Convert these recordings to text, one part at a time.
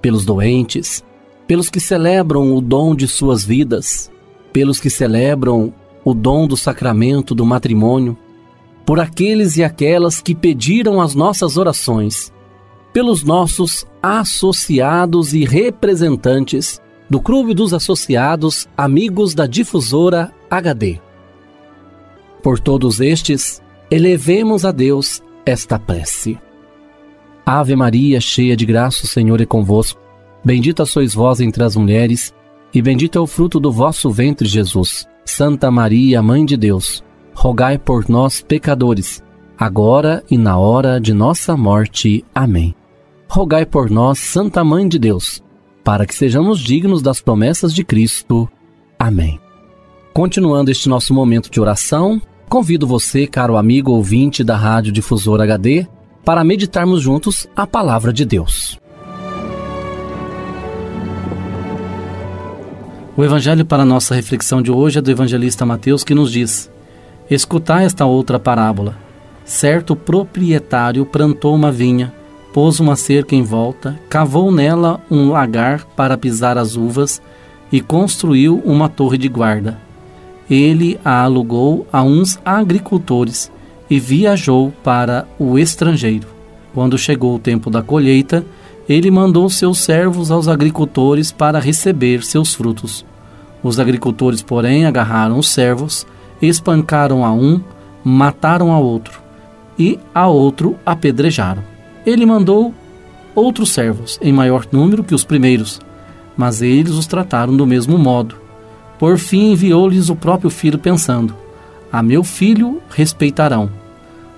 pelos doentes, pelos que celebram o dom de suas vidas, pelos que celebram o dom do sacramento do matrimônio, por aqueles e aquelas que pediram as nossas orações, pelos nossos associados e representantes do Clube dos Associados Amigos da Difusora HD. Por todos estes, elevemos a Deus esta prece. Ave Maria, cheia de graça, o Senhor é convosco. Bendita sois vós entre as mulheres, e bendito é o fruto do vosso ventre, Jesus. Santa Maria, Mãe de Deus, rogai por nós, pecadores, agora e na hora de nossa morte. Amém. Rogai por nós, Santa Mãe de Deus, para que sejamos dignos das promessas de Cristo. Amém. Continuando este nosso momento de oração, Convido você, caro amigo ouvinte da Rádio Difusor HD, para meditarmos juntos a palavra de Deus. O evangelho para nossa reflexão de hoje é do evangelista Mateus que nos diz: Escutai esta outra parábola. Certo proprietário plantou uma vinha, pôs uma cerca em volta, cavou nela um lagar para pisar as uvas e construiu uma torre de guarda ele a alugou a uns agricultores e viajou para o estrangeiro. Quando chegou o tempo da colheita, ele mandou seus servos aos agricultores para receber seus frutos. Os agricultores, porém, agarraram os servos, espancaram a um, mataram a outro e a outro apedrejaram. Ele mandou outros servos, em maior número que os primeiros, mas eles os trataram do mesmo modo. Por fim, enviou-lhes o próprio filho, pensando: A meu filho respeitarão.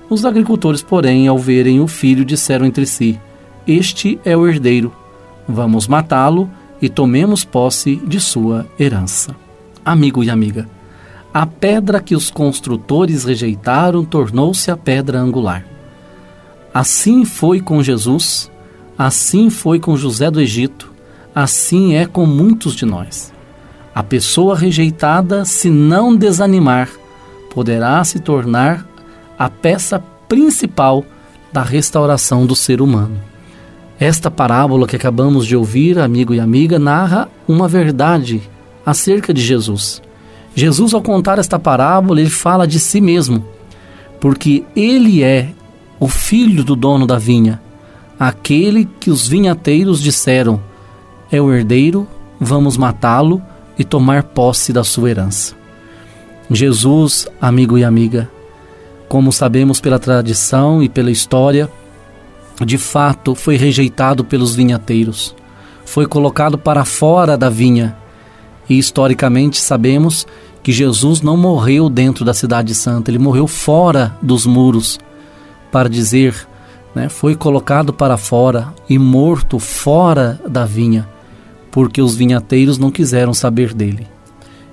Os agricultores, porém, ao verem o filho, disseram entre si: Este é o herdeiro. Vamos matá-lo e tomemos posse de sua herança. Amigo e amiga, a pedra que os construtores rejeitaram tornou-se a pedra angular. Assim foi com Jesus, assim foi com José do Egito, assim é com muitos de nós. A pessoa rejeitada, se não desanimar, poderá se tornar a peça principal da restauração do ser humano. Esta parábola que acabamos de ouvir, amigo e amiga, narra uma verdade acerca de Jesus. Jesus, ao contar esta parábola, ele fala de si mesmo, porque ele é o filho do dono da vinha, aquele que os vinhateiros disseram: é o herdeiro, vamos matá-lo e tomar posse da sua herança. Jesus, amigo e amiga, como sabemos pela tradição e pela história, de fato foi rejeitado pelos vinhateiros, foi colocado para fora da vinha. E historicamente sabemos que Jesus não morreu dentro da Cidade Santa, ele morreu fora dos muros, para dizer, né, foi colocado para fora e morto fora da vinha porque os vinhateiros não quiseram saber dele.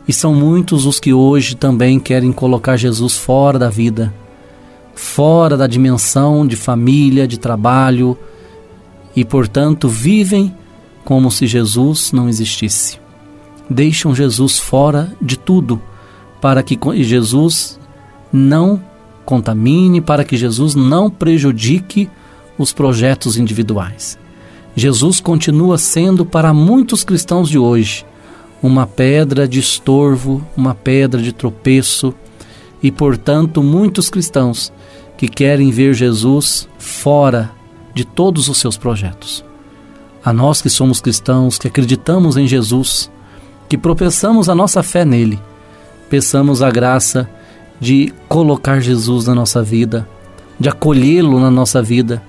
E são muitos os que hoje também querem colocar Jesus fora da vida, fora da dimensão de família, de trabalho, e portanto vivem como se Jesus não existisse. Deixam Jesus fora de tudo, para que Jesus não contamine, para que Jesus não prejudique os projetos individuais. Jesus continua sendo para muitos cristãos de hoje uma pedra de estorvo, uma pedra de tropeço, e portanto muitos cristãos que querem ver Jesus fora de todos os seus projetos. A nós que somos cristãos, que acreditamos em Jesus, que professamos a nossa fé nele, peçamos a graça de colocar Jesus na nossa vida, de acolhê-lo na nossa vida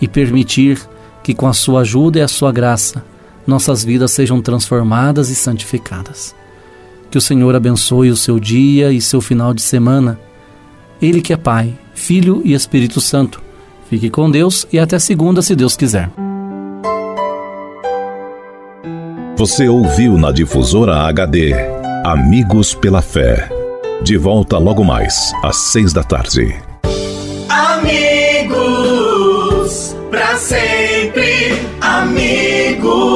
e permitir que, com a sua ajuda e a sua graça, nossas vidas sejam transformadas e santificadas. Que o Senhor abençoe o seu dia e seu final de semana. Ele que é Pai, Filho e Espírito Santo. Fique com Deus e até segunda, se Deus quiser. Você ouviu na difusora HD Amigos pela Fé. De volta logo mais, às seis da tarde. Amigos, para sempre.